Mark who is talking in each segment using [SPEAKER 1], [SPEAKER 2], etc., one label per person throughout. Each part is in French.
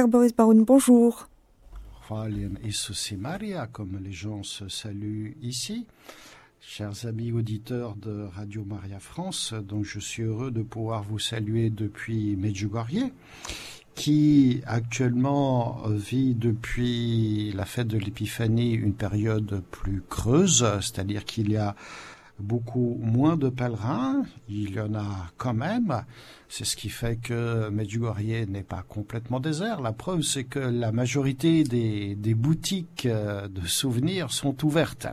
[SPEAKER 1] Père Boris Baroun, bonjour.
[SPEAKER 2] Maria, comme les gens se saluent ici. Chers amis auditeurs de Radio Maria France, donc je suis heureux de pouvoir vous saluer depuis Medjugorje, qui actuellement vit depuis la fête de l'Épiphanie une période plus creuse, c'est-à-dire qu'il y a beaucoup moins de pèlerins, il y en a quand même. C'est ce qui fait que Medjugorje n'est pas complètement désert. La preuve, c'est que la majorité des, des boutiques euh, de souvenirs sont ouvertes.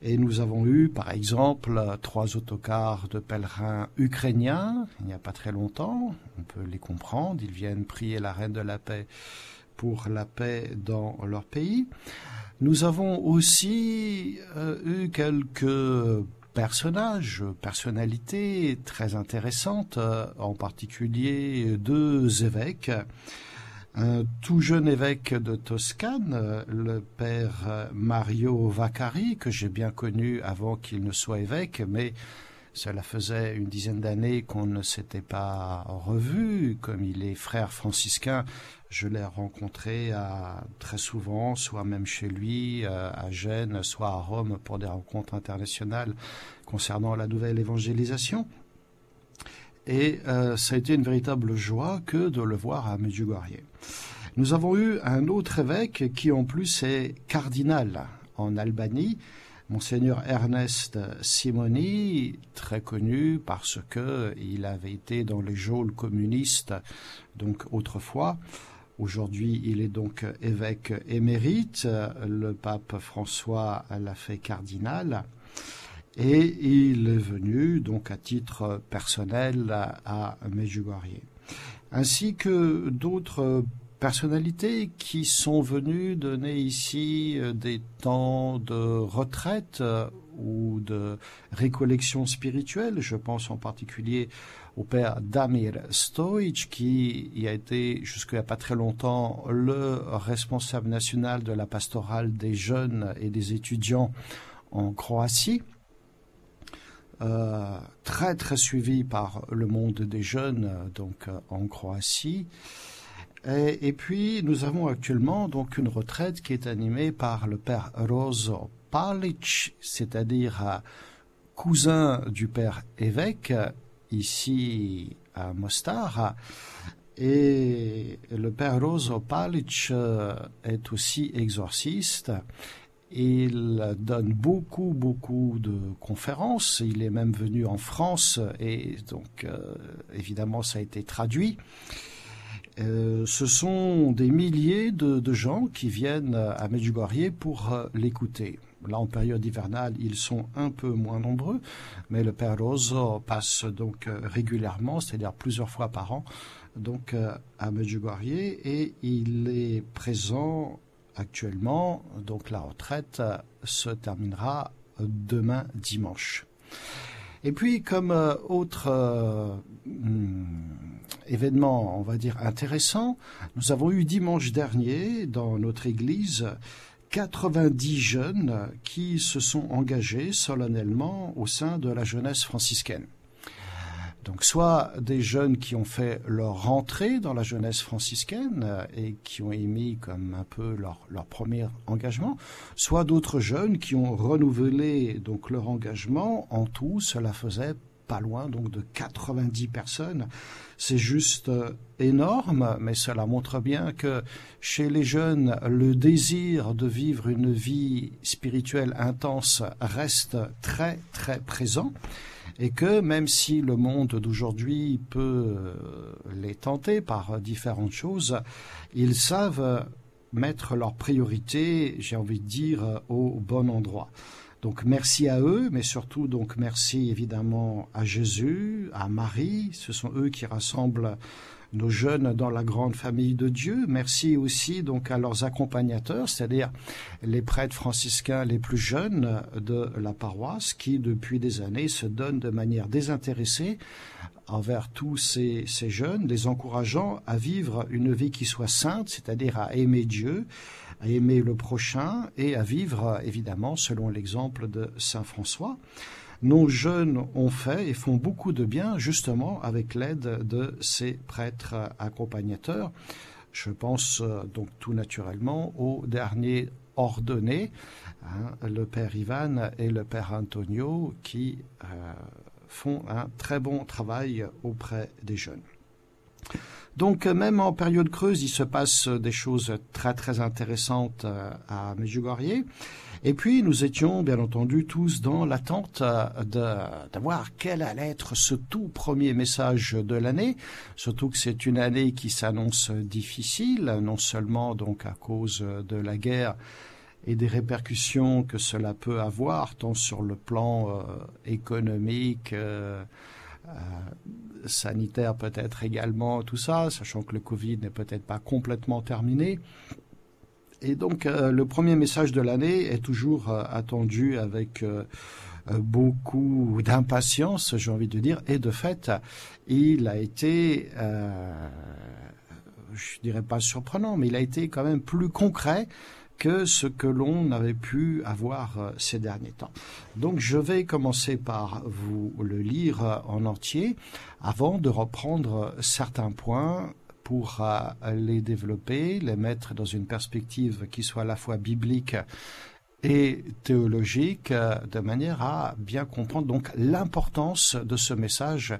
[SPEAKER 2] Et nous avons eu, par exemple, trois autocars de pèlerins ukrainiens il n'y a pas très longtemps. On peut les comprendre. Ils viennent prier la Reine de la Paix pour la paix dans leur pays. Nous avons aussi euh, eu quelques personnages, personnalités très intéressantes, euh, en particulier deux évêques. Un tout jeune évêque de Toscane, le père Mario Vaccari, que j'ai bien connu avant qu'il ne soit évêque, mais cela faisait une dizaine d'années qu'on ne s'était pas revu. Comme il est frère franciscain, je l'ai rencontré à, très souvent, soit même chez lui, euh, à Gênes, soit à Rome pour des rencontres internationales concernant la nouvelle évangélisation. Et euh, ça a été une véritable joie que de le voir à Medjugorje. Nous avons eu un autre évêque qui en plus est cardinal en Albanie, Monseigneur Ernest Simoni, très connu parce que il avait été dans les geôles communistes, donc autrefois, Aujourd'hui, il est donc évêque émérite. Le pape François l'a fait cardinal. Et il est venu donc à titre personnel à Medjugorje. Ainsi que d'autres personnalités qui sont venues donner ici des temps de retraite ou de récollection spirituelle. Je pense en particulier au père Damir Stojic, qui a été jusqu'à pas très longtemps le responsable national de la pastorale des jeunes et des étudiants en Croatie. Euh, très très suivi par le monde des jeunes donc en Croatie. Et, puis nous avons actuellement donc une retraite qui est animée par le père Rozo Palic, c'est-à-dire cousin du père évêque ici à Mostar. Et le père Rozo Palic euh, est aussi exorciste. Il donne beaucoup, beaucoup de conférences. Il est même venu en France et donc euh, évidemment ça a été traduit. Euh, ce sont des milliers de, gens qui viennent à Medjugorje pour l'écouter. Là, en période hivernale, ils sont un peu moins nombreux, mais le Père Rosso passe donc euh, régulièrement, c'est-à-dire plusieurs fois par an, donc euh, à Medjugorje, et il est présent actuellement. Donc la retraite euh, se terminera demain dimanche. Et puis, comme autre hmm, événement, on va dire intéressant, nous avons eu dimanche dernier dans notre église 90 jeunes qui se sont engagés solennellement au sein de la jeunesse franciscaine. Donc soit des jeunes qui ont fait leur rentrée dans la jeunesse franciscaine euh, et qui ont émis comme un peu leur, leur premier engagement, soit d'autres jeunes qui ont renouvelé donc leur engagement. En tout, cela faisait pas loin donc de 90 personnes. C'est juste euh, énorme, mais cela montre bien que chez les jeunes, le désir de vivre une vie spirituelle intense reste très très présent et que même si le monde d'aujourd'hui peut euh, les tenter par différentes choses, ils savent mettre leurs priorités, j'ai envie de dire, au bon endroit. Donc merci à eux, mais surtout donc merci évidemment à Jésus, à Marie, ce sont eux qui rassemblent nos jeunes dans la grande famille de Dieu. Merci aussi donc à leurs accompagnateurs, c'est-à-dire les prêtres franciscains les plus jeunes de la paroisse qui depuis des années se donnent de manière désintéressée envers tous ces, ces jeunes, les encourageant à vivre une vie qui soit sainte, c'est-à-dire à aimer Dieu, à aimer le prochain et à vivre évidemment selon l'exemple de Saint François nos jeunes ont fait et font beaucoup de bien justement avec l'aide de ces prêtres accompagnateurs. Je pense donc tout naturellement au dernier ordonné, hein, le père Ivan et le père Antonio, qui font un très bon travail auprès des jeunes. Donc même en période creuse, il se passe des choses très très intéressantes à Medjugorje. Et puis nous étions bien entendu tous dans l'attente de, quel allait être ce tout premier message de l'année, surtout que c'est une année qui s'annonce difficile, non seulement donc à cause de la guerre et des répercussions que cela peut avoir, tant sur le plan euh, économique, euh, euh, sanitaire peut-être également, tout ça, sachant que le Covid n'est peut-être pas complètement terminé. Et donc le premier message de l'année est toujours attendu avec beaucoup d'impatience, j'ai envie de dire, et de fait, il a été, je dirais pas surprenant, mais il a été quand même plus concret que ce que l'on n'avait pu avoir euh, ces derniers temps. Donc je vais commencer par vous le lire euh, en entier avant de reprendre certains points pour euh, les développer, les mettre dans une perspective qui soit à la fois biblique et théologique, de manière à bien comprendre donc l'importance de ce message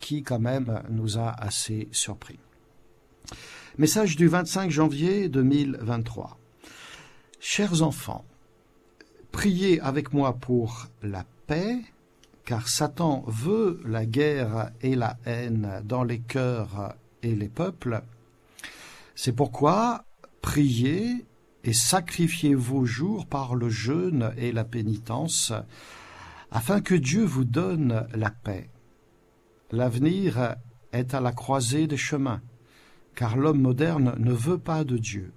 [SPEAKER 2] qui quand même nous a assez surpris. Message du 25 janvier 2023. Chers enfants, priez avec moi pour la paix, car Satan veut la guerre et la haine dans les cœurs et les peuples. C'est pourquoi priez et sacrifiez vos jours par le jeûne et la pénitence, afin que Dieu vous donne la paix. L'avenir est à la croisée des chemins, car l'homme moderne ne veut pas de Dieu.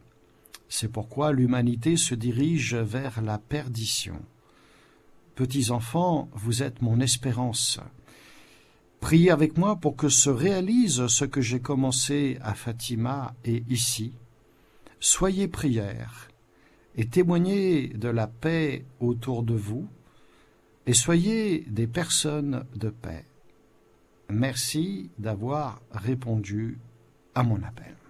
[SPEAKER 2] C'est pourquoi l'humanité se dirige vers la perdition. Petits enfants, vous êtes mon espérance. Priez avec moi pour que se réalise ce que j'ai commencé à Fatima et ici. Soyez prière et témoignez de la paix autour de vous et soyez des personnes de paix. Merci d'avoir répondu à mon appel.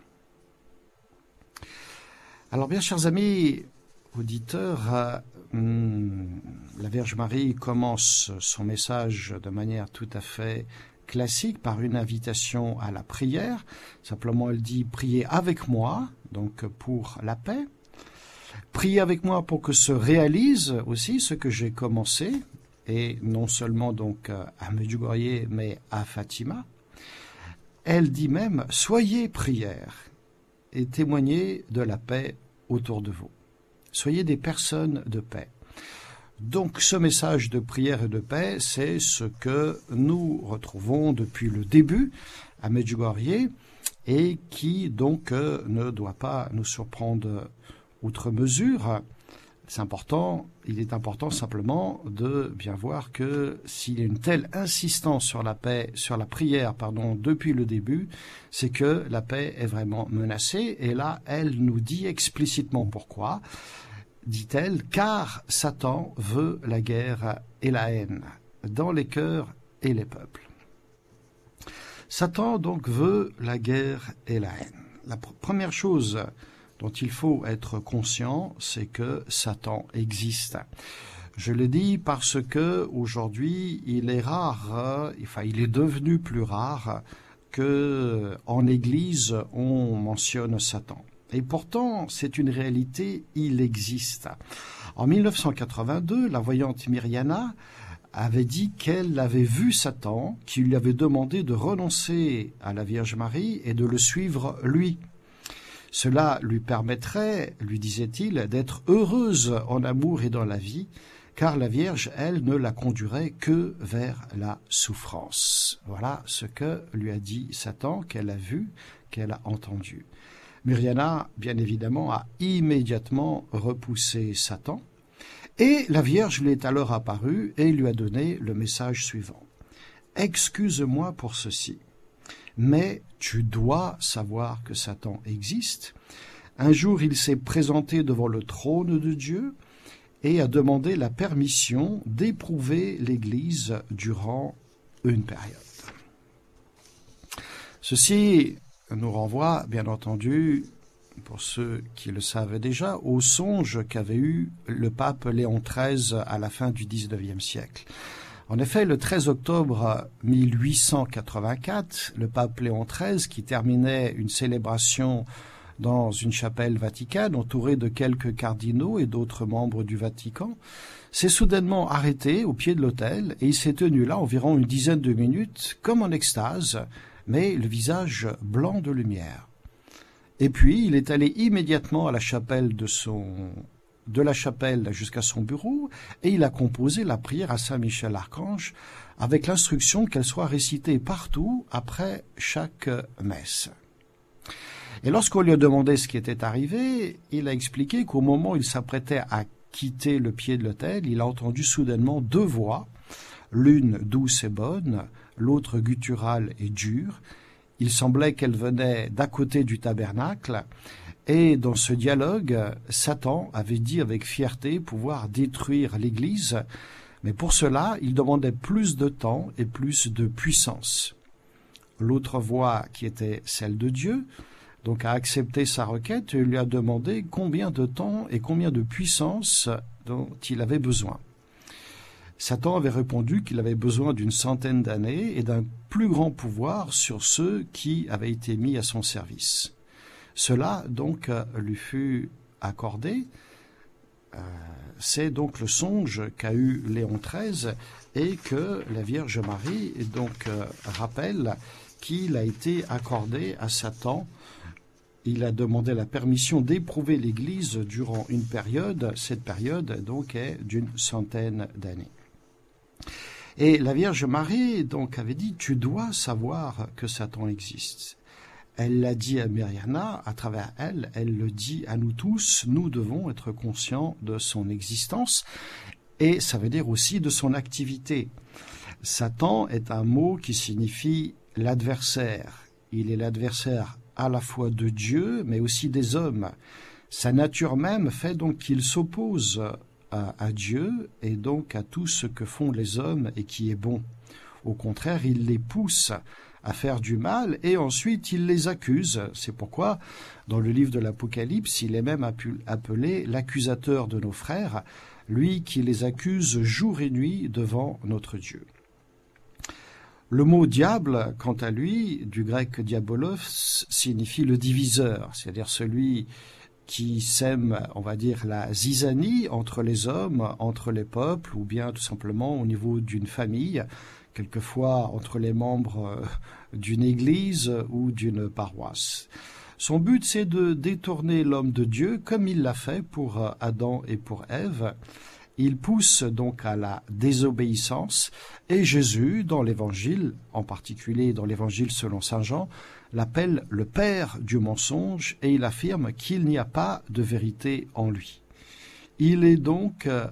[SPEAKER 2] Alors bien, chers amis auditeurs, euh, hmm, la Vierge Marie commence son message de manière tout à fait classique par une invitation à la prière. Simplement, elle dit priez avec moi, donc pour la paix. Priez avec moi pour que se réalise aussi ce que j'ai commencé, et non seulement donc à Medjugorje, mais à Fatima. Elle dit même soyez prière et témoignez de la paix autour de vous. Soyez des personnes de paix. Donc ce message de prière et de paix, c'est ce que nous retrouvons depuis le début à Medjugorje et qui donc euh, ne doit pas nous surprendre outre mesure c'est important, il est important simplement de bien voir que s'il y a une telle insistance sur la paix, sur la prière, pardon, depuis le début, c'est que la paix est vraiment menacée. Et là, elle nous dit explicitement pourquoi. Dit-elle, car Satan veut la guerre et la haine dans les cœurs et les peuples. Satan donc veut la guerre et la haine. La première chose dont il faut être conscient, c'est que Satan existe. Je le dis parce que aujourd'hui, il est rare, enfin, il est devenu plus rare que en Église on mentionne Satan. Et pourtant, c'est une réalité, il existe. En 1982, la voyante Myriana avait dit qu'elle avait vu Satan, qui lui avait demandé de renoncer à la Vierge Marie et de le suivre lui. Cela lui permettrait, lui disait-il, d'être heureuse en amour et dans la vie, car la Vierge, elle, ne la conduirait que vers la souffrance. Voilà ce que lui a dit Satan, qu'elle a vu, qu'elle a entendu. Myriana, bien évidemment, a immédiatement repoussé Satan, et la Vierge lui est alors apparue et lui a donné le message suivant. Excuse-moi pour ceci mais tu dois savoir que Satan existe. Un jour, il s'est présenté devant le trône de Dieu et a demandé la permission d'éprouver l'Église durant une période. Ceci nous renvoie, bien entendu, pour ceux qui le savaient déjà, au songe qu'avait eu le pape Léon XIII à la fin du XIXe siècle. En effet, le 13 octobre 1884, le pape Léon XIII, qui terminait une célébration dans une chapelle vaticane entouré de quelques cardinaux et d'autres membres du Vatican, s'est soudainement arrêté au pied de l'autel et il s'est tenu là environ une dizaine de minutes comme en extase, mais le visage blanc de lumière. Et puis il est allé immédiatement à la chapelle de son de la chapelle jusqu'à son bureau et il a composé la prière à Saint Michel Archange avec l'instruction qu'elle soit récitée partout après chaque messe. Et lorsqu'on lui a demandé ce qui était arrivé, il a expliqué qu'au moment où il s'apprêtait à quitter le pied de l'autel, il a entendu soudainement deux voix, l'une douce et bonne, l'autre gutturale et dure. Il semblait qu'elle venait d'à côté du tabernacle, et dans ce dialogue, Satan avait dit avec fierté pouvoir détruire l'Église, mais pour cela, il demandait plus de temps et plus de puissance. L'autre voix, qui était celle de Dieu, donc a accepté sa requête et lui a demandé combien de temps et combien de puissance dont il avait besoin. Satan avait répondu qu'il avait besoin d'une centaine d'années et d'un plus grand pouvoir sur ceux qui avaient été mis à son service. Cela donc lui fut accordé. Euh, c'est donc le songe qu'a eu Léon XIII et que la Vierge Marie donc euh, rappelle qu'il a été accordé à Satan il a demandé la permission d'éprouver l'Église durant une période. Cette période, donc, est d'une centaine d'années. Et la Vierge Marie, donc, avait dit, tu dois savoir que Satan existe. Elle l'a dit à Myriana, à travers elle, elle le dit à nous tous, nous devons être conscients de son existence, et ça veut dire aussi de son activité. Satan est un mot qui signifie l'adversaire. Il est l'adversaire à la fois de Dieu, mais aussi des hommes. Sa nature même fait donc qu'il s'oppose à, Dieu et donc à tout ce que font les hommes et qui est bon. Au contraire, il les pousse à faire du mal et ensuite il les accuse. C'est pourquoi, dans le livre de l'Apocalypse, il est même appelé l'accusateur de nos frères, lui qui les accuse jour et nuit devant notre Dieu. Le mot diable, quant à lui, du grec diabolos, signifie le diviseur, c'est-à-dire celui qui sème, on va dire, la zizanie entre les hommes, entre les peuples, ou bien tout simplement au niveau d'une famille, quelquefois entre les membres euh, d'une église ou d'une paroisse. Son but, c'est de détourner l'homme de Dieu, comme il l'a fait pour euh, Adam et pour Ève, il pousse donc à la désobéissance et Jésus, dans l'Évangile, en particulier dans l'Évangile selon Saint Jean, l'appelle le Père du mensonge et il affirme qu'il n'y a pas de vérité en lui. Il est donc euh,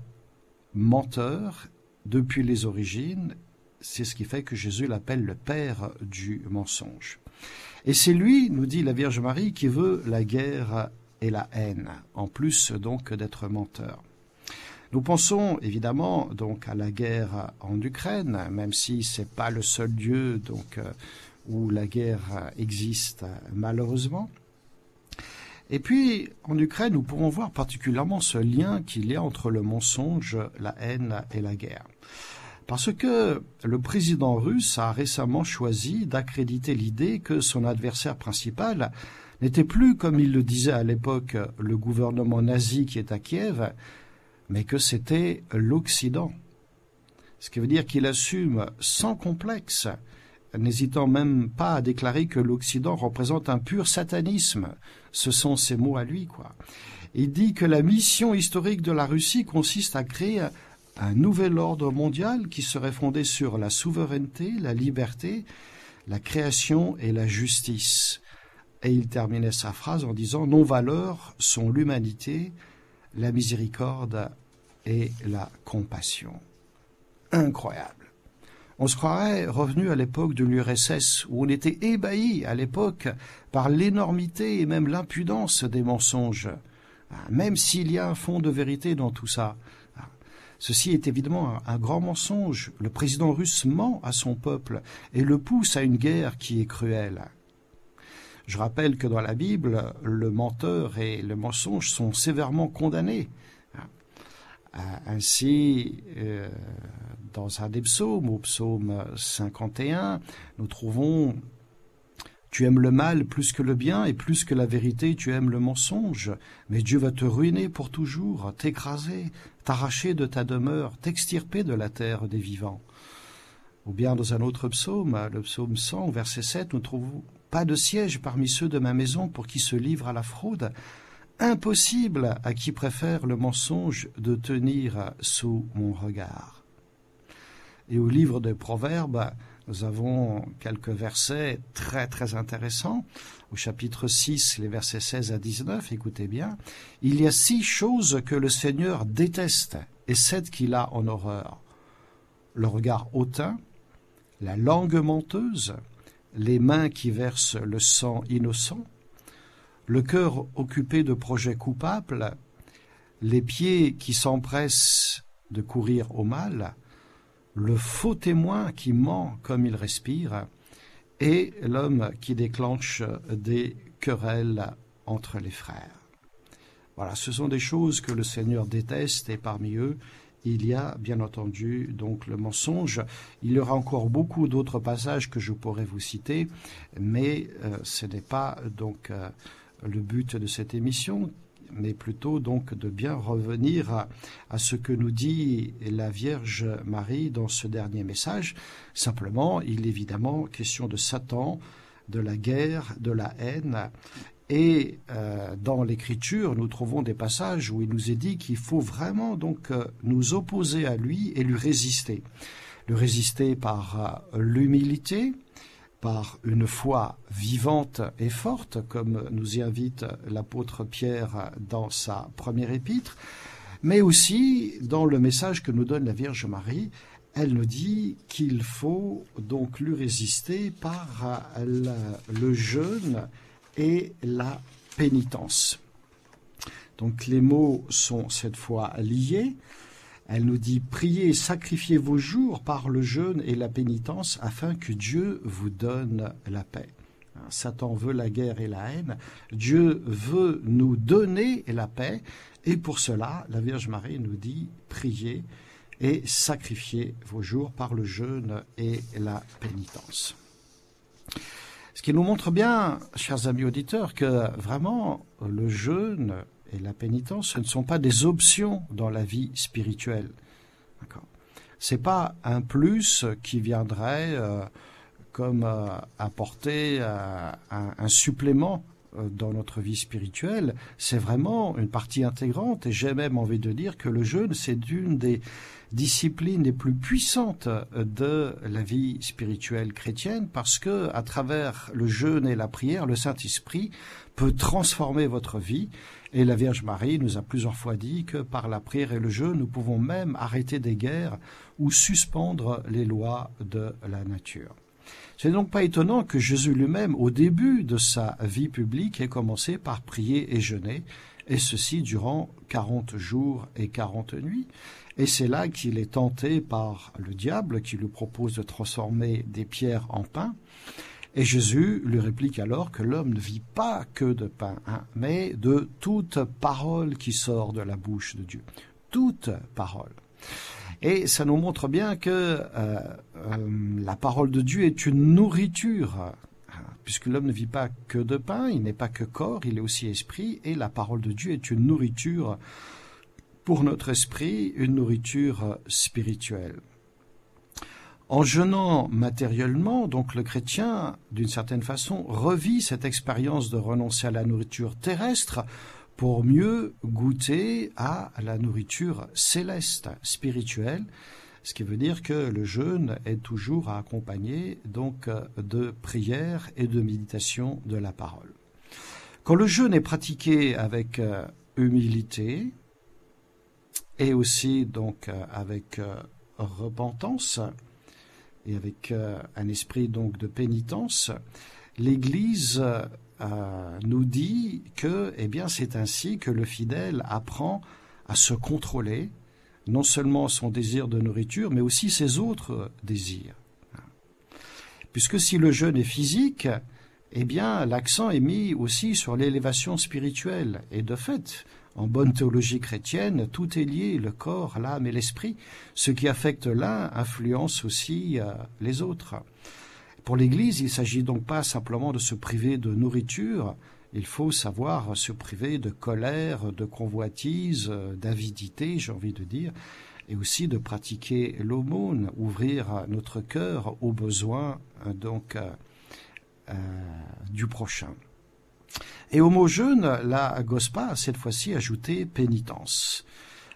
[SPEAKER 2] menteur depuis les origines, c'est ce qui fait que Jésus l'appelle le Père du mensonge. Et c'est lui, nous dit la Vierge Marie, qui veut la guerre et la haine, en plus donc d'être menteur. Nous pensons évidemment donc à la guerre en Ukraine, même si c'est pas le seul lieu donc euh, où la guerre existe malheureusement. Et puis en Ukraine, nous pourrons voir particulièrement ce lien qu'il y a entre le mensonge, la haine et la guerre. Parce que le président russe a récemment choisi d'accréditer l'idée que son adversaire principal n'était plus, comme il le disait à l'époque, le gouvernement nazi qui est à Kiev, mais que c'était l'Occident. Ce qui veut dire qu'il assume sans complexe, n'hésitant même pas à déclarer que l'Occident représente un pur satanisme. Ce sont ses mots à lui, quoi. Il dit que la mission historique de la Russie consiste à créer un nouvel ordre mondial qui serait fondé sur la souveraineté, la liberté, la création et la justice. Et il terminait sa phrase en disant Nos valeurs sont l'humanité, la miséricorde et la compassion. Incroyable. On se croirait revenu à l'époque de l'URSS, où on était ébahi à l'époque par l'énormité et même l'impudence des mensonges, même s'il y a un fond de vérité dans tout ça. Ceci est évidemment un, grand mensonge. Le président russe ment à son peuple et le pousse à une guerre qui est cruelle. Je rappelle que dans la Bible, le menteur et le mensonge sont sévèrement condamnés. Ainsi, euh, dans un des psaumes, au psaume 51, nous trouvons tu aimes le mal plus que le bien et plus que la vérité, tu aimes le mensonge. Mais Dieu va te ruiner pour toujours, t'écraser, t'arracher de ta demeure, t'extirper de la terre des vivants. Ou bien dans un autre psaume, le psaume 100, verset 7, nous trouvons pas de siège parmi ceux de ma maison pour qui se livre à la fraude. Impossible à qui préfère le mensonge de tenir sous mon regard. Et au livre des Proverbes, nous avons quelques versets très très intéressants. Au chapitre 6, les versets 16 à 19, écoutez bien. Il y a six choses que le Seigneur déteste et sept qu'il a en horreur. Le regard hautain, la langue menteuse, les mains qui versent le sang innocent, le cœur occupé de projets coupables, les pieds qui s'empressent de courir au mal, le faux témoin qui ment comme il respire, et l'homme qui déclenche des querelles entre les frères. Voilà, ce sont des choses que le Seigneur déteste et parmi eux, il y a bien entendu donc le mensonge. Il y aura encore beaucoup d'autres passages que je pourrais vous citer, mais euh, ce n'est pas donc euh, le but de cette émission mais plutôt donc de bien revenir à, ce que nous dit la Vierge Marie dans ce dernier message. Simplement, il est évidemment question de Satan, de la guerre, de la haine. Et euh, dans l'Écriture, nous trouvons des passages où il nous est dit qu'il faut vraiment donc euh, nous opposer à lui et lui résister. Le résister par euh, l'humilité, par une foi vivante et forte, comme nous y invite l'apôtre Pierre dans sa première épître, mais aussi dans le message que nous donne la Vierge Marie, elle nous dit qu'il faut donc lui résister par le jeûne et la pénitence. Donc les mots sont cette fois liés. Elle nous dit Priez, sacrifiez vos jours par le jeûne et la pénitence afin que Dieu vous donne la paix. Hein, Satan veut la guerre et la haine. Dieu veut nous donner la paix. Et pour cela, la Vierge Marie nous dit Priez et sacrifiez vos jours par le jeûne et la pénitence. Ce qui nous montre bien, chers amis auditeurs, que vraiment le jeûne et la pénitence, ce ne sont pas des options dans la vie spirituelle. Ce n'est pas un plus qui viendrait euh, comme euh, apporter euh, un, supplément dans notre vie spirituelle, c'est vraiment une partie intégrante et j'ai même envie de dire que le jeûne, c'est une des disciplines les plus puissantes de la vie spirituelle chrétienne parce que à travers le jeûne et la prière, le Saint-Esprit peut transformer votre vie et la Vierge Marie nous a plusieurs fois dit que par la prière et le jeûne, nous pouvons même arrêter des guerres ou suspendre les lois de la nature. C'est donc pas étonnant que Jésus lui-même, au début de sa vie publique, ait commencé par prier et jeûner, et ceci durant quarante jours et quarante nuits. Et c'est là qu'il est tenté par le diable qui lui propose de transformer des pierres en pain. Et Jésus lui réplique alors que l'homme ne vit pas que de pain, hein, mais de toute parole qui sort de la bouche de Dieu. Toute parole. Et ça nous montre bien que euh, euh, la parole de Dieu est une nourriture, hein, puisque l'homme ne vit pas que de pain, il n'est pas que corps, il est aussi esprit, et la parole de Dieu est une nourriture pour notre esprit, une nourriture spirituelle. En jeûnant matériellement, donc le chrétien, d'une certaine façon, revit cette expérience de renoncer à la nourriture terrestre pour mieux goûter à la nourriture céleste, spirituelle, ce qui veut dire que le jeûne est toujours à accompagner donc de prière et de méditation de la parole. Quand le jeûne est pratiqué avec euh, humilité et aussi donc euh, avec euh, repentance, et avec euh, un esprit donc de pénitence, l'Église nous dit que, eh bien, c'est ainsi que le fidèle apprend à se contrôler, non seulement son désir de nourriture, mais aussi ses autres désirs. Puisque si le jeûne est physique, eh bien, l'accent est mis aussi sur l'élévation spirituelle. Et de fait, en bonne théologie chrétienne, tout est lié, le corps, l'âme et l'esprit. Ce qui affecte l'un influence aussi euh, les autres. Pour l'Église, il ne s'agit donc pas simplement de se priver de nourriture, il faut savoir se priver de colère, de convoitise, d'avidité, j'ai envie de dire, et aussi de pratiquer l'aumône, ouvrir notre cœur aux besoins donc euh, euh, du prochain. Et au mot jeûne, la Gospa a cette fois-ci ajouté pénitence.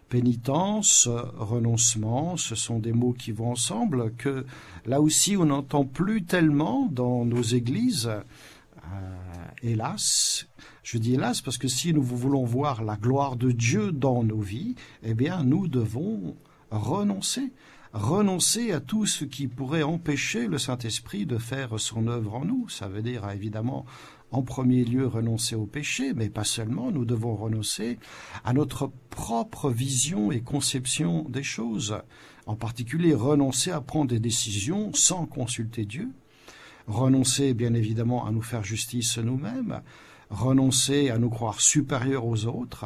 [SPEAKER 2] Pénitence, renoncement, ce sont des mots qui vont ensemble, que là aussi on n'entend plus tellement dans nos églises. Euh, hélas, je dis hélas parce que si nous voulons voir la gloire de Dieu dans nos vies, eh bien nous devons renoncer, renoncer à tout ce qui pourrait empêcher le Saint-Esprit de faire son œuvre en nous. Ça veut dire évidemment en premier lieu renoncer au péché, mais pas seulement, nous devons renoncer à notre propre vision et conception des choses, en particulier renoncer à prendre des décisions sans consulter Dieu, renoncer bien évidemment à nous faire justice nous-mêmes, renoncer à nous croire supérieurs aux autres,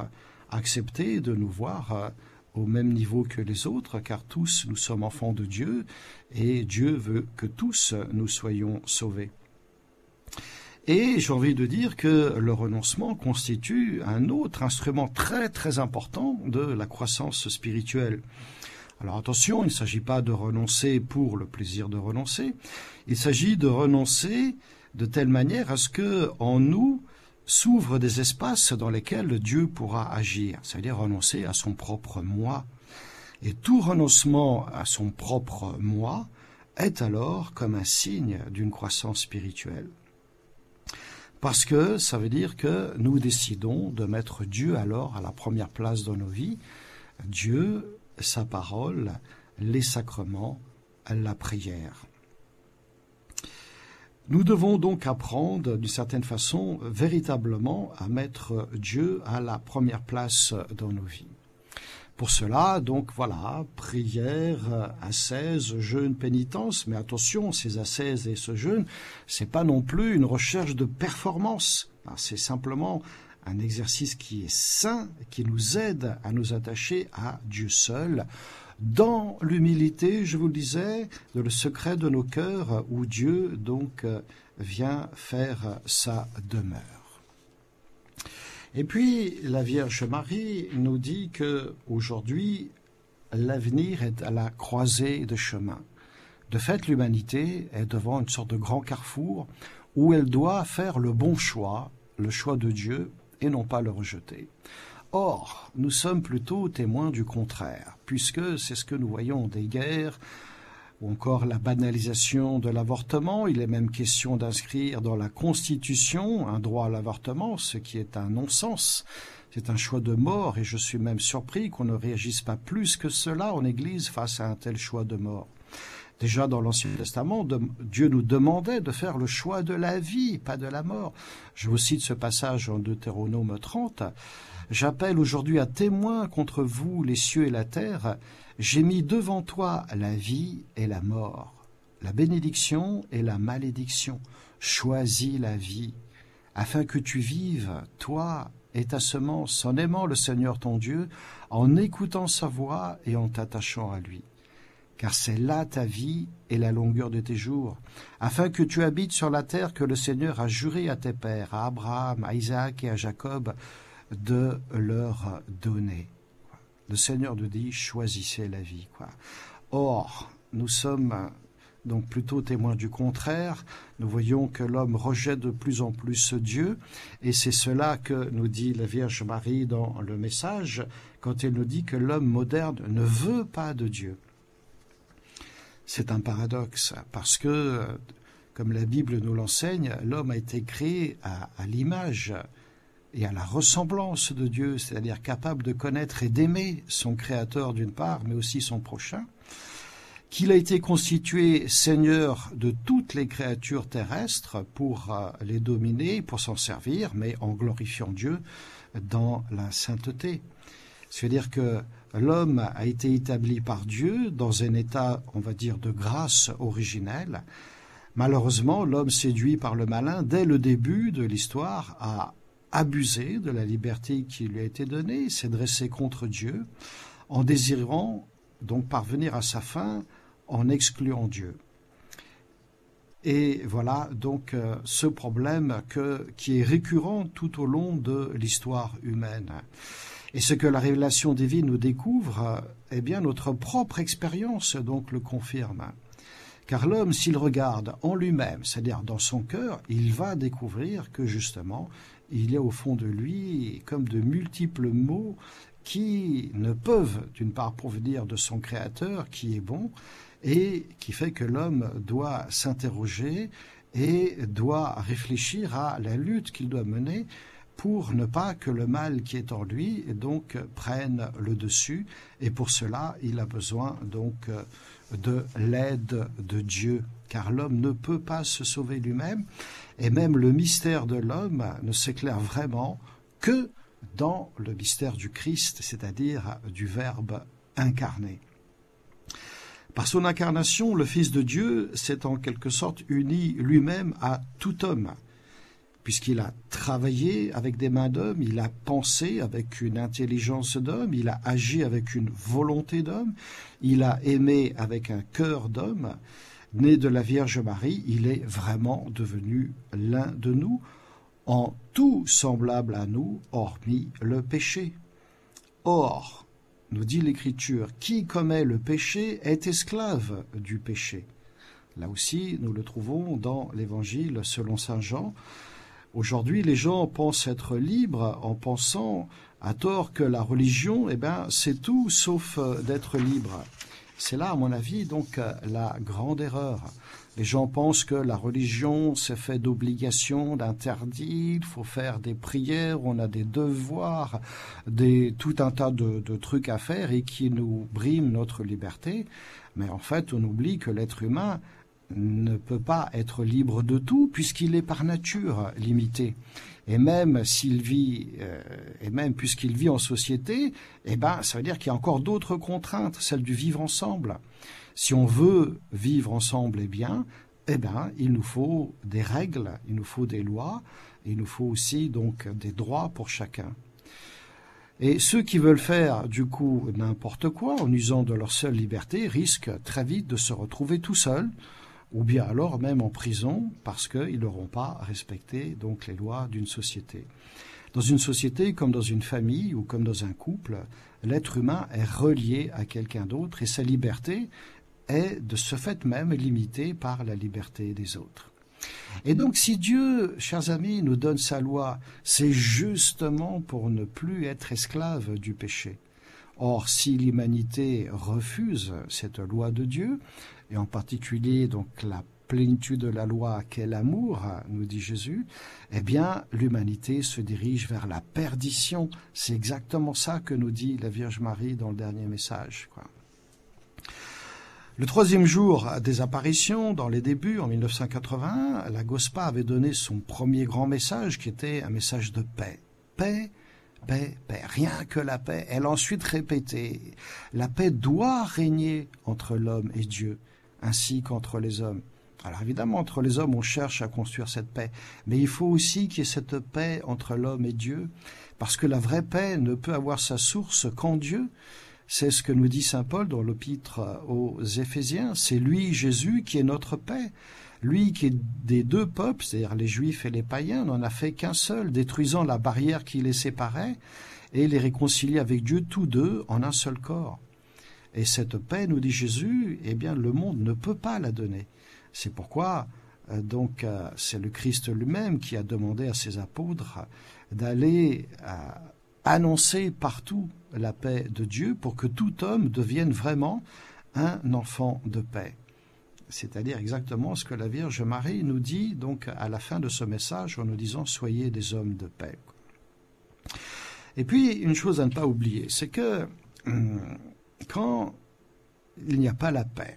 [SPEAKER 2] accepter de nous voir euh, au même niveau que les autres, car tous nous sommes enfants de Dieu, et Dieu veut que tous nous soyons sauvés. Et j'ai envie de dire que le renoncement constitue un autre instrument très très important de la croissance spirituelle. Alors attention, il ne s'agit pas de renoncer pour le plaisir de renoncer, il s'agit de renoncer de telle manière à ce que en nous s'ouvrent des espaces dans lesquels Dieu pourra agir, c'est-à-dire renoncer à son propre moi. Et tout renoncement à son propre moi est alors comme un signe d'une croissance spirituelle. Parce que ça veut dire que nous décidons de mettre Dieu alors à la première place dans nos vies. Dieu, sa parole, les sacrements, la prière. Nous devons donc apprendre d'une certaine façon véritablement à mettre Dieu à la première place dans nos vies. Pour cela, donc voilà, prière, ascèse, jeûne, pénitence, mais attention, ces ascèses et ce jeûne, c'est pas non plus une recherche de performance. C'est simplement un exercice qui est sain, qui nous aide à nous attacher à Dieu seul, dans l'humilité, je vous le disais, de le secret de nos cœurs, où Dieu donc vient faire sa demeure. Et puis la Vierge Marie nous dit que aujourd'hui l'avenir est à la croisée de chemins. De fait, l'humanité est devant une sorte de grand carrefour où elle doit faire le bon choix, le choix de Dieu, et non pas le rejeter. Or, nous sommes plutôt témoins du contraire, puisque c'est ce que nous voyons des guerres, ou encore la banalisation de l'avortement. Il est même question d'inscrire dans la Constitution un droit à l'avortement, ce qui est un non-sens. C'est un choix de mort et je suis même surpris qu'on ne réagisse pas plus que cela en Église face à un tel choix de mort. Déjà dans l'Ancien Testament, Dieu nous demandait de faire le choix de la vie, pas de la mort. Je vous cite ce passage en Deutéronome 30. J'appelle aujourd'hui à témoin contre vous les cieux et la terre. J'ai mis devant toi la vie et la mort, la bénédiction et la malédiction. Choisis la vie, afin que tu vives, toi et ta semence, en aimant le Seigneur ton Dieu, en écoutant sa voix et en t'attachant à lui. Car c'est là ta vie et la longueur de tes jours, afin que tu habites sur la terre que le Seigneur a juré à tes pères, à Abraham, à Isaac et à Jacob, de leur donner le Seigneur nous dit choisissez la vie. Quoi. Or, nous sommes donc plutôt témoins du contraire. Nous voyons que l'homme rejette de plus en plus Dieu, et c'est cela que nous dit la Vierge Marie dans le message, quand elle nous dit que l'homme moderne ne veut pas de Dieu. C'est un paradoxe, parce que, comme la Bible nous l'enseigne, l'homme a été créé à, à l'image et à la ressemblance de Dieu, c'est-à-dire capable de connaître et d'aimer son Créateur d'une part, mais aussi son prochain, qu'il a été constitué Seigneur de toutes les créatures terrestres pour euh, les dominer, pour s'en servir, mais en glorifiant Dieu dans la sainteté. C'est-à-dire que l'homme a été établi par Dieu dans un état, on va dire, de grâce originelle, Malheureusement, l'homme séduit par le malin, dès le début de l'histoire, a abusé de la liberté qui lui a été donnée, s'est dressé contre Dieu, en désirant donc parvenir à sa fin en excluant Dieu. Et voilà donc euh, ce problème qui est récurrent tout au long de l'histoire humaine. Et ce que la révélation divine nous découvre, eh bien notre propre expérience donc le confirme. Car l'homme, s'il regarde en lui-même, c'est-à-dire dans son cœur, il va découvrir que justement, il y a au fond de lui comme de multiples mots qui ne peuvent, d'une part, provenir de son Créateur, qui est bon, et qui fait que l'homme doit s'interroger et doit réfléchir à la lutte qu'il doit mener pour ne pas que le mal qui est en lui donc prenne le dessus. Et pour cela il a besoin donc de l'aide de Dieu, car l'homme ne peut pas se sauver lui-même, et même le mystère de l'homme ne s'éclaire vraiment que dans le mystère du Christ, c'est-à-dire du Verbe incarné. Par son incarnation, le Fils de Dieu s'est en quelque sorte uni lui-même à tout homme, puisqu'il a travaillé avec des mains d'homme, il a pensé avec une intelligence d'homme, il a agi avec une volonté d'homme, il a aimé avec un cœur d'homme. Né de la Vierge Marie, il est vraiment devenu l'un de nous, en tout semblable à nous, hormis le péché. Or, nous dit l'Écriture, qui commet le péché est esclave du péché. Là aussi, nous le trouvons dans l'Évangile selon Saint Jean, Aujourd'hui, les gens pensent être libres en pensant à tort que la religion, eh ben, c'est tout sauf euh, d'être libre. C'est là, à mon avis, donc euh, la grande erreur. Les gens pensent que la religion, c'est fait d'obligations, d'interdits, il faut faire des prières, on a des devoirs, des, tout un tas de, de trucs à faire et qui nous briment notre liberté. Mais en fait, on oublie que l'être humain, ne peut pas être libre de tout puisqu'il est par nature limité. Et même s'il vit, euh, et même puisqu'il vit en société, eh ben, ça veut dire qu'il y a encore d'autres contraintes, celles du vivre ensemble. Si on veut vivre ensemble et bien, eh ben, il nous faut des règles, il nous faut des lois, il nous faut aussi donc des droits pour chacun. Et ceux qui veulent faire du coup n'importe quoi en usant de leur seule liberté risquent très vite de se retrouver tout seuls, ou bien alors même en prison parce qu'ils n'auront pas respecté donc les lois d'une société. Dans une société comme dans une famille ou comme dans un couple, l'être humain est relié à quelqu'un d'autre et sa liberté est de ce fait même limitée par la liberté des autres. Et donc si Dieu, chers amis, nous donne sa loi, c'est justement pour ne plus être esclave du péché. Or, si l'humanité refuse cette loi de Dieu, et en particulier donc la plénitude de la loi qu'est l'amour, nous dit Jésus, eh bien l'humanité se dirige vers la perdition. C'est exactement ça que nous dit la Vierge Marie dans le dernier message. Le troisième jour des apparitions, dans les débuts, en 1980, la GOSPA avait donné son premier grand message qui était un message de paix. Paix, paix, paix, rien que la paix. Elle ensuite répété, la paix doit régner entre l'homme et Dieu ainsi qu'entre les hommes. Alors évidemment, entre les hommes, on cherche à construire cette paix, mais il faut aussi qu'il y ait cette paix entre l'homme et Dieu, parce que la vraie paix ne peut avoir sa source qu'en Dieu. C'est ce que nous dit Saint Paul dans l'épître aux Éphésiens. C'est lui, Jésus, qui est notre paix. Lui qui est des deux peuples, c'est-à-dire les Juifs et les païens, n'en a fait qu'un seul, détruisant la barrière qui les séparait et les réconcilier avec Dieu tous deux en un seul corps. Et cette paix, nous dit Jésus, eh bien, le monde ne peut pas la donner. C'est pourquoi, euh, donc, euh, c'est le Christ lui-même qui a demandé à ses apôtres d'aller euh, annoncer partout la paix de Dieu pour que tout homme devienne vraiment un enfant de paix. C'est-à-dire exactement ce que la Vierge Marie nous dit donc à la fin de ce message en nous disant soyez des hommes de paix. Et puis une chose à ne pas oublier, c'est que hum, quand il n'y a pas la paix,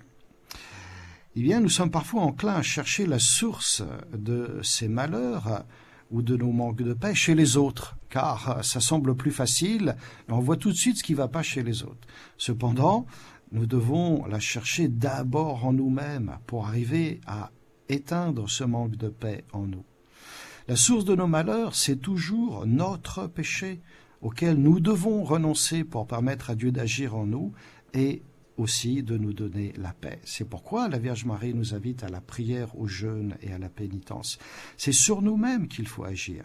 [SPEAKER 2] eh bien, nous sommes parfois enclins à chercher la source de ces malheurs ou de nos manques de paix chez les autres, car ça semble plus facile, on voit tout de suite ce qui ne va pas chez les autres. Cependant, nous devons la chercher d'abord en nous-mêmes pour arriver à éteindre ce manque de paix en nous. La source de nos malheurs, c'est toujours notre péché auquel nous devons renoncer pour permettre à Dieu d'agir en nous et aussi de nous donner la paix. C'est pourquoi la Vierge Marie nous invite à la prière, au jeûne et à la pénitence. C'est sur nous-mêmes qu'il faut agir.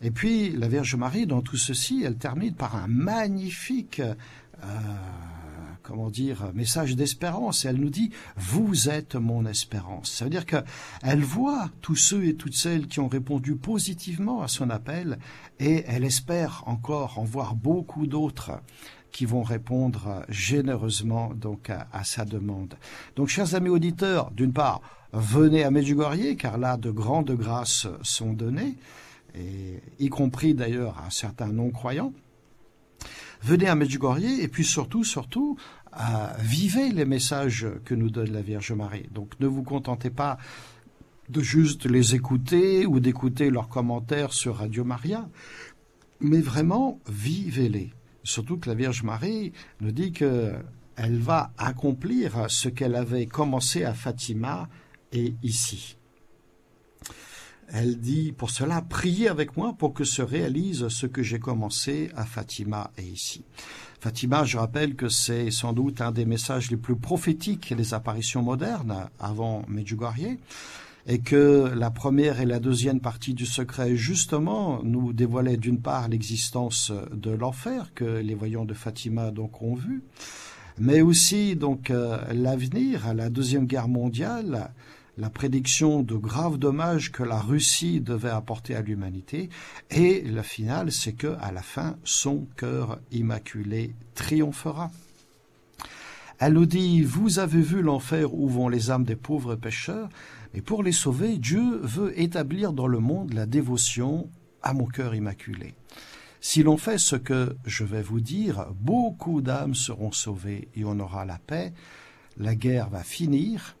[SPEAKER 2] Et puis la Vierge Marie, dans tout ceci, elle termine par un magnifique euh, comment dire, message d'espérance. Elle nous dit, vous êtes mon espérance. Ça veut dire qu'elle voit tous ceux et toutes celles qui ont répondu positivement à son appel et elle espère encore en voir beaucoup d'autres qui vont répondre généreusement donc à, sa demande. Donc, chers amis auditeurs, d'une part, venez à Medjugorje, car là, de grandes grâces sont données, et y compris d'ailleurs à certains non-croyants venez à Medjugorje et puis surtout, surtout, vivez les messages que nous donne la Vierge Marie. Donc ne vous contentez pas de juste les écouter ou d'écouter leurs commentaires sur Radio Maria, mais vraiment vivez-les. Surtout que la Vierge Marie nous dit que elle va accomplir ce qu'elle avait commencé à Fatima et ici. Elle dit pour cela, priez avec moi pour que se réalise ce que j'ai commencé à Fatima et ici. Fatima, je rappelle que c'est sans doute un des messages les plus prophétiques des apparitions modernes avant Medjugorje et que la première et la deuxième partie du secret, justement, nous dévoilaient d'une part l'existence de l'enfer que les voyants de Fatima donc ont vu, mais aussi donc euh, l'avenir la deuxième guerre mondiale la prédiction de graves dommages que la Russie devait apporter à l'humanité, et le final, c'est que à la fin, son cœur immaculé triomphera. Elle nous dit Vous avez vu l'enfer où vont les âmes des pauvres pécheurs, et pour les sauver, Dieu veut établir dans le monde la dévotion à mon cœur immaculé. Si l'on fait ce que je vais vous dire, beaucoup d'âmes seront sauvées et on aura la paix. La guerre va finir,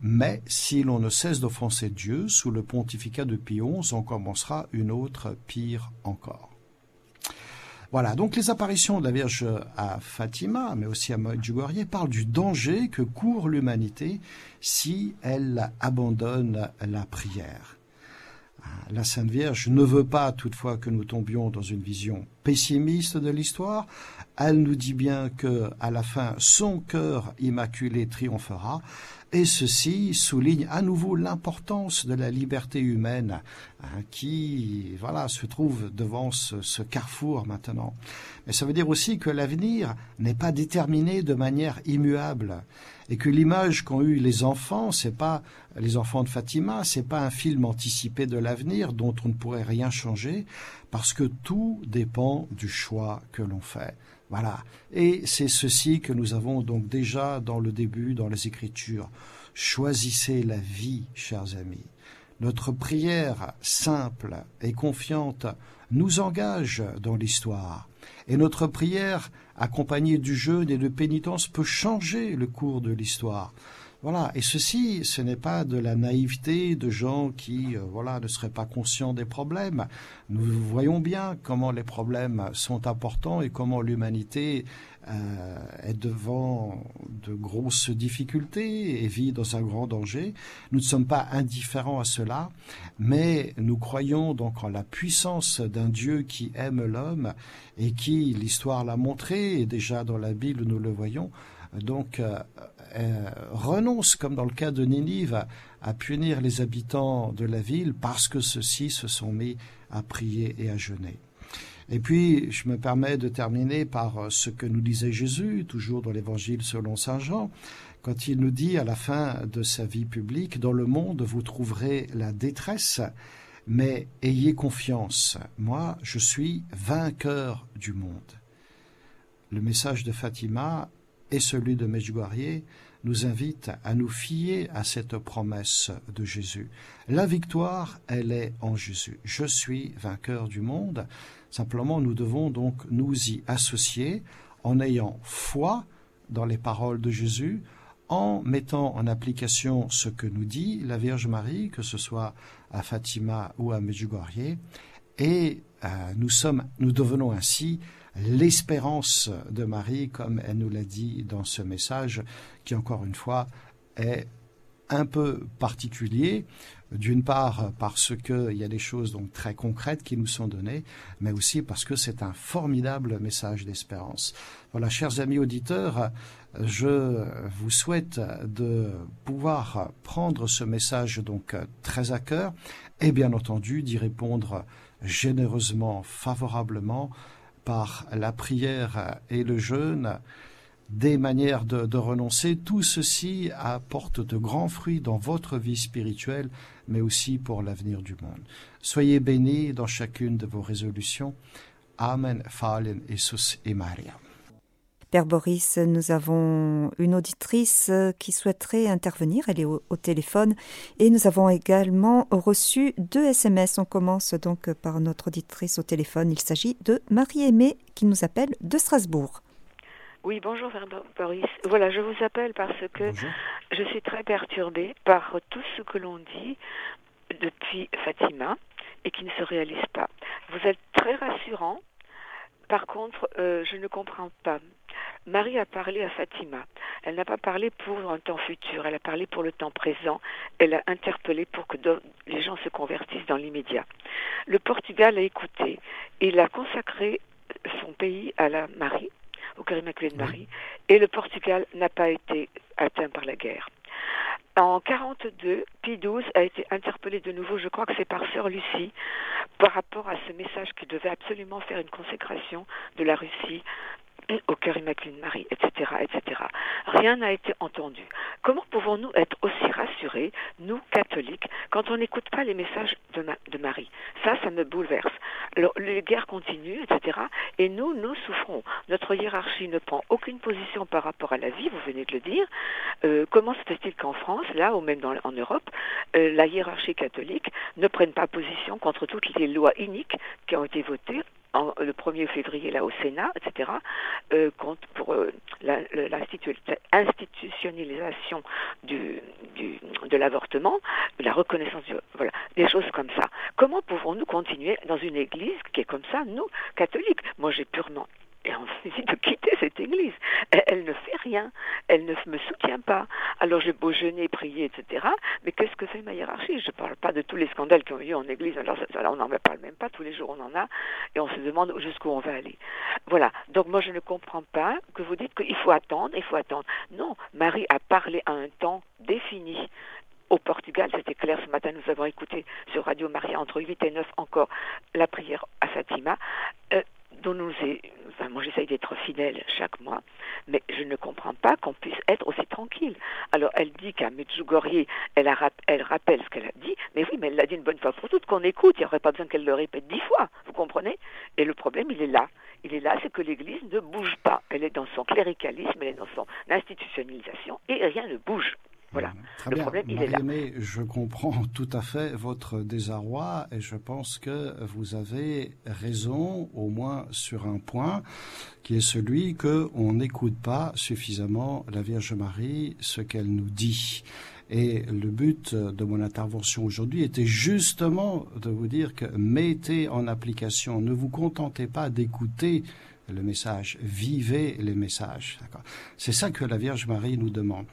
[SPEAKER 2] mais si l'on ne cesse d'offenser Dieu, sous le pontificat de Pie XI, on commencera une autre pire encore. Voilà, donc les apparitions de la Vierge à Fatima, mais aussi à Medjugorje, parlent du danger que court l'humanité si elle abandonne la prière. La Sainte Vierge ne veut pas toutefois que nous tombions dans une vision pessimiste de l'histoire. Elle nous dit bien que, à la fin, son cœur immaculé triomphera et ceci souligne à nouveau l'importance de la liberté humaine hein, qui voilà se trouve devant ce, carrefour maintenant. Mais ça veut dire aussi que l'avenir n'est pas déterminé de manière immuable et que l'image qu'ont eu les enfants, c'est pas les enfants de Fatima, c'est pas un film anticipé de l'avenir dont on ne pourrait rien changer parce que tout dépend du choix que l'on fait. Voilà. Et c'est ceci que nous avons donc déjà dans le début, dans les Écritures. Choisissez la vie, chers amis. Notre prière simple et confiante nous engage dans l'histoire. Et notre prière, accompagnée du jeûne et de pénitence, peut changer le cours de l'histoire. Voilà. Et ceci, ce n'est pas de la naïveté de gens qui, euh, voilà, ne seraient pas conscients des problèmes. Nous voyons bien comment les problèmes sont importants et comment l'humanité euh, est devant de grosses difficultés et vit dans un grand danger. Nous ne sommes pas indifférents à cela, mais nous croyons donc en la puissance d'un Dieu qui aime l'homme et qui, l'histoire l'a montré, et déjà dans la Bible nous le voyons, donc euh, euh, renonce, comme dans le cas de Ninive, à, punir les habitants de la ville parce que ceux-ci se sont mis à prier et à jeûner. Et puis, je me permets de terminer par euh, ce que nous disait Jésus, toujours dans l'Évangile selon Saint Jean, quand il nous dit à la fin de sa vie publique, Dans le monde, vous trouverez la détresse, mais ayez confiance, moi, je suis vainqueur du monde. Le message de Fatima et celui de Medjugorje nous invite à nous fier à cette promesse de Jésus. La victoire, elle est en Jésus. Je suis vainqueur du monde. Simplement, nous devons donc nous y associer en ayant foi dans les paroles de Jésus, en mettant en application ce que nous dit la Vierge Marie, que ce soit à Fatima ou à Medjugorje, et euh, nous nous devenons ainsi l'espérance de Marie, comme elle nous l'a dit dans ce message, qui encore une fois est un peu particulier. D'une part parce qu'il y a des choses donc très concrètes qui nous sont données, mais aussi parce que c'est un formidable message d'espérance. Voilà, chers amis auditeurs, je vous souhaite de pouvoir prendre ce message donc très à cœur et bien entendu d'y répondre généreusement, favorablement par la prière et le jeûne des manières de, renoncer. Tout ceci apporte de grands fruits dans votre vie spirituelle, mais aussi pour l'avenir du monde. Soyez bénis dans chacune de vos résolutions. Amen. Fallen Jesus et Maria.
[SPEAKER 1] Père Boris, nous avons une auditrice qui souhaiterait intervenir. Elle est au, téléphone. Et nous avons également reçu deux SMS. On commence donc par notre auditrice au téléphone. Il s'agit de Marie-Aimée qui nous appelle de Strasbourg.
[SPEAKER 3] Oui, bonjour Boris. Voilà, je vous appelle parce que je suis très perturbée par tout ce que l'on dit depuis Fatima et qui ne se réalise pas. Vous êtes très rassurant. Par contre, euh, je ne comprends pas. Marie a parlé à Fatima. Elle n'a pas parlé pour un temps futur, elle a parlé pour le temps présent. Elle a interpellé pour que les gens se convertissent dans l'immédiat. Le Portugal a écouté. Il a consacré son pays à la Marie au cœur immaculé de Marie, et le Portugal n'a pas été atteint par la guerre. En 42, Pie XII a été interpellé de nouveau, je crois que c'est par sœur Lucie, par rapport à ce message qui devait absolument faire une consécration de la Russie au cœur immaculé de Marie, etc., etc. Rien n'a été entendu. Comment pouvons-nous être aussi rassurés, nous, catholiques, quand on n'écoute pas les messages de, Marie? Ça, ça me bouleverse. Alors, les guerres continuent, etc., et nous, nous souffrons. Notre hiérarchie ne prend aucune position par rapport à la vie, vous venez de le dire. Euh, comment se fait-il qu'en France, là, ou même en Europe, euh, la hiérarchie catholique ne prenne pas position contre toutes les lois iniques qui ont été votées le 1er février là au Sénat, etc., euh, pour euh, l'institutionnalisation du, de l'avortement, la reconnaissance, du, voilà, des choses comme ça. Comment pouvons-nous continuer dans une église qui est comme ça, nous, catholiques? Moi, j'ai purement et envie de quitter cette église. Elle, ne fait rien, elle ne me soutient pas. Alors j'ai beau jeûner, prier, etc. Mais qu'est-ce que fait ma hiérarchie? Je ne parle pas de tous les scandales qui ont eu en église. Alors on n'en parle même pas, tous les jours on en a, et on se demande jusqu'où on va aller. Voilà, donc moi je ne comprends pas que vous dites qu'il faut attendre, il faut attendre. Non, Marie a parlé à un temps défini au Portugal, c'était clair ce matin, nous avons écouté sur Radio Maria entre 8 et 9 encore la prière à Fatima. Euh, dont nous enfin, moi j'essaye d'être fidèle chaque mois, mais je ne comprends pas qu'on puisse être aussi tranquille. Alors elle dit qu'à Medjugorje, elle, elle rappelle ce qu'elle a dit, mais oui, mais elle l'a dit une bonne fois pour toutes, qu'on écoute, il n'y aurait pas besoin qu'elle le répète dix fois, vous comprenez? Et le problème, il est là. Il est là, c'est que l'Église ne bouge pas. Elle est dans son cléricalisme, elle est dans son institutionnalisation, et rien ne bouge. Voilà.
[SPEAKER 2] Très le bien. problème, il est là. je comprends tout à fait votre désarroi et je pense que vous avez raison, au moins sur un point, qui est celui que on n'écoute pas suffisamment la Vierge Marie, ce qu'elle nous dit. Et le but de mon intervention aujourd'hui était justement de vous dire que mettez en application, ne vous contentez pas d'écouter le message, vivez les messages. C'est ça que la Vierge Marie nous demande.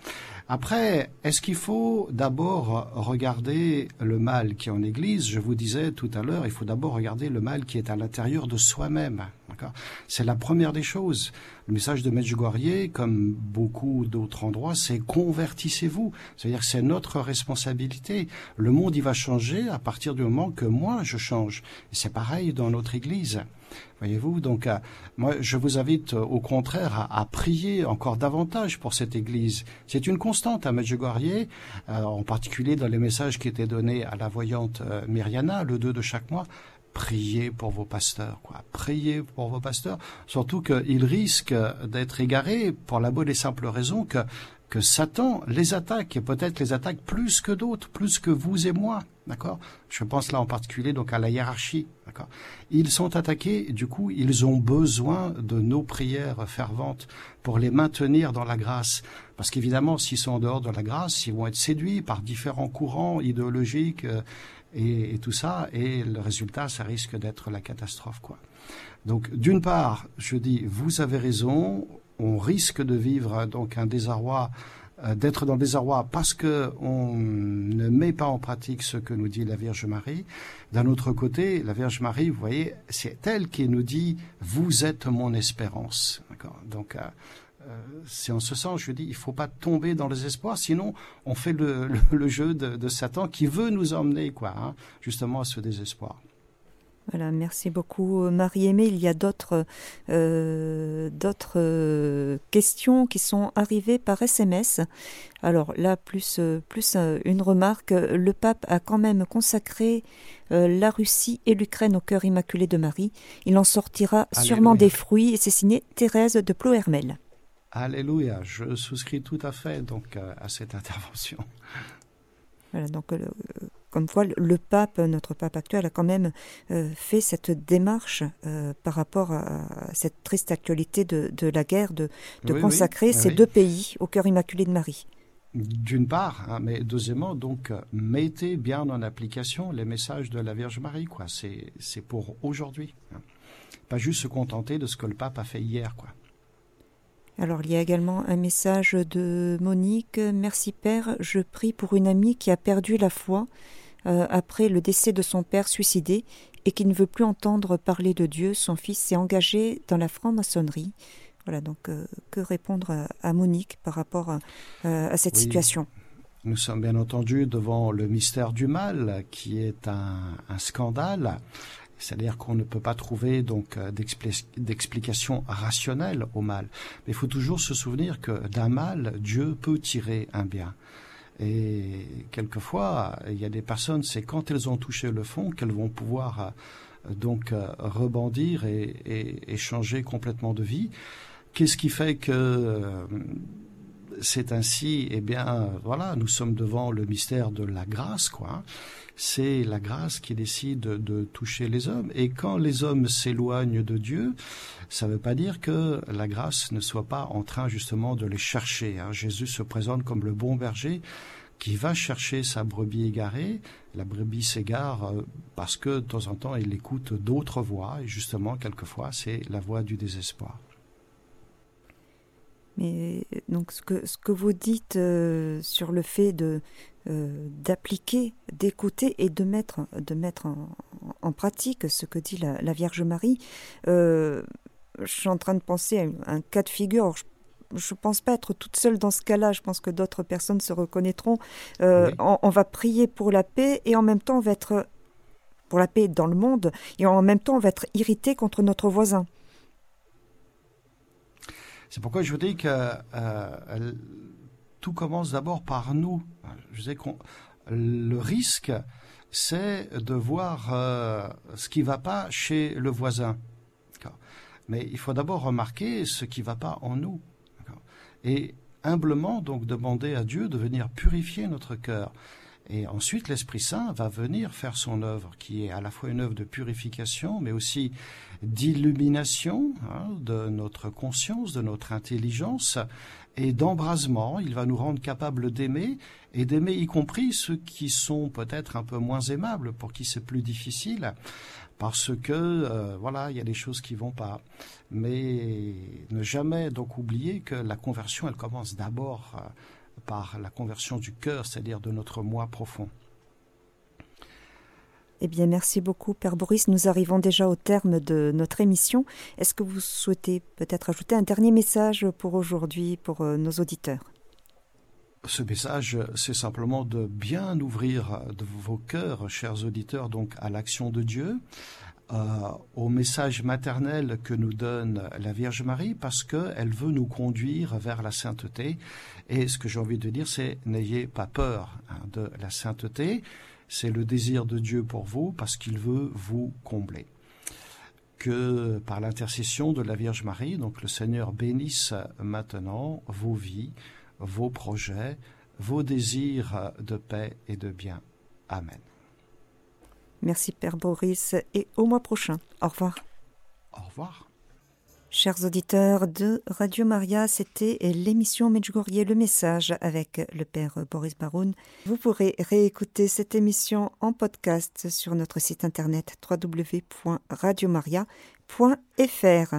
[SPEAKER 2] Après, est-ce qu'il faut d'abord regarder le mal qui est en Église? Je vous disais tout à l'heure, il faut d'abord regarder le mal qui est à l'intérieur de soi-même. C'est la première des choses. Le message de Medjugorje, comme beaucoup d'autres endroits, c'est convertissez-vous. C'est-à-dire que c'est notre responsabilité. Le monde, il va changer à partir du moment que moi, je change. C'est pareil dans notre Église. Voyez-vous, donc euh, moi je vous invite euh, au contraire à, prier encore davantage pour cette Église. C'est une constante à Medjugorje, euh, en particulier dans les messages qui étaient donnés à la voyante Myriana le 2 de chaque mois. Priez pour vos pasteurs, quoi. Priez pour vos pasteurs, surtout qu'ils risquent d'être égarés pour la bonne et simple raison que que Satan les attaque, et peut-être les attaque plus que d'autres, plus que vous et moi, d'accord? Je pense là en particulier donc à la hiérarchie, d'accord? Ils sont attaqués, du coup, ils ont besoin de nos prières ferventes pour les maintenir dans la grâce, parce qu'évidemment, s'ils sont en dehors de la grâce, ils vont être séduits par différents courants idéologiques euh, et, et tout ça, et le résultat, ça risque d'être la catastrophe, quoi. Donc, d'une part, je dis, vous avez raison, on risque de vivre donc un désarroi euh, d'être dans le désarroi parce que on ne met pas en pratique ce que nous dit la Vierge Marie. D'un autre côté, la Vierge Marie, vous voyez, c'est elle qui nous dit vous êtes mon espérance. Donc euh, euh, c'est en ce sens, je dis, il faut pas tomber dans les espoirs, sinon on fait le, jeu de, Satan qui veut nous emmener, quoi, hein, justement à ce désespoir.
[SPEAKER 1] Voilà, merci beaucoup Marie-Aimée. Il y a d'autres euh, d'autres euh, questions qui sont arrivées par SMS. Alors là, plus, plus une remarque. Le pape a quand même consacré la Russie et l'Ukraine au cœur immaculé de Marie. Il en sortira sûrement des fruits et c'est signé Thérèse de Plohermel.
[SPEAKER 2] Alléluia, je souscris tout à fait donc euh, à cette intervention.
[SPEAKER 1] Voilà, donc euh, comme quoi le pape, notre pape actuel, a quand même euh, fait cette démarche par rapport à cette triste actualité de, la guerre, de, consacrer ces deux pays au cœur immaculé de Marie.
[SPEAKER 2] D'une part, hein, mais deuxièmement, donc mettez bien en application les messages de la Vierge Marie, quoi. C'est pour aujourd'hui, hein. pas juste se contenter de ce que le pape a fait hier, quoi.
[SPEAKER 1] Alors il y a également un message de Monique. Merci Père, je prie pour une amie qui a perdu la foi euh, après le décès de son père suicidé et qui ne veut plus entendre parler de Dieu. Son fils s'est engagé dans la franc-maçonnerie. Voilà, donc euh, que répondre à, Monique par rapport à, cette situation?
[SPEAKER 2] Nous sommes bien entendu devant le mystère du mal qui est un scandale. C'est-à-dire qu'on ne peut pas trouver donc euh, d'explication rationnelle au mal. Mais il faut toujours se souvenir que d'un mal, Dieu peut tirer un bien. Et quelquefois, il y a des personnes, c'est quand elles ont touché le fond qu'elles vont pouvoir euh, donc euh, rebondir et, changer complètement de vie. Qu'est-ce qui fait que c'est ainsi Eh bien, voilà, nous sommes devant le mystère de la grâce, quoi c'est la grâce qui décide de toucher les hommes. Et quand les hommes s'éloignent de Dieu, ça ne veut pas dire que la grâce ne soit pas en train justement de les chercher. Hein. Jésus se présente comme le bon berger qui va chercher sa brebis égarée. La brebis s'égare euh, parce que de temps en temps il écoute d'autres voix et justement quelquefois c'est la voix du désespoir.
[SPEAKER 1] Mais donc ce que, ce que vous dites euh, sur le fait de euh, d'appliquer, d'écouter et de mettre, de mettre en, pratique ce que dit la, Vierge Marie. Euh, je suis en train de penser à un, cas de figure. je ne pense pas être toute seule dans ce cas-là. Je pense que d'autres personnes se reconnaîtront. On, va prier pour la paix et en même temps on va être pour la paix dans le monde et en même temps on va être irrité contre notre voisin.
[SPEAKER 2] C'est pourquoi je vous dis que tout commence d'abord par nous. Je sais qu'on le risque, c'est de voir euh, ce qui ne va pas chez le voisin. Mais il faut d'abord remarquer ce qui ne va pas en nous. Et humblement donc demander à Dieu de venir purifier notre cœur. Et ensuite, l'Esprit Saint va venir faire son œuvre, qui est à la fois une œuvre de purification, mais aussi d'illumination hein, de notre conscience, de notre intelligence, et d'embrasement. Il va nous rendre capables d'aimer, et d'aimer y compris ceux qui sont peut-être un peu moins aimables, pour qui c'est plus difficile, parce que, euh, voilà, il y a des choses qui vont pas. Mais ne jamais donc oublier que la conversion, elle commence d'abord... Euh, par la conversion du cœur, c'est-à-dire de notre moi profond.
[SPEAKER 1] Eh bien, merci beaucoup, Père Boris. Nous arrivons déjà au terme de notre émission. Est-ce que vous souhaitez peut-être ajouter un dernier message pour aujourd'hui, pour euh, nos auditeurs?
[SPEAKER 2] Ce message, c'est simplement de bien ouvrir vos cœurs, chers auditeurs, donc à l'action de Dieu, au message maternel que nous donne la Vierge Marie, parce qu'elle veut nous conduire vers la sainteté. Et ce que j'ai envie de dire, c'est n'ayez pas peur hein, de la sainteté. C'est le désir de Dieu pour vous, parce qu'il veut vous combler que par l'intercession de la Vierge Marie, donc le Seigneur bénisse maintenant vos vies, vos projets, vos désirs de paix et de bien. Amen.
[SPEAKER 1] Merci Père Boris et au mois prochain. Au revoir.
[SPEAKER 2] Au revoir.
[SPEAKER 1] Chers auditeurs de Radio Maria, c'était l'émission Medjugorje le message avec le Père Boris Baroun. Vous pourrez réécouter cette émission en podcast sur notre site internet www.radiomaria.fr.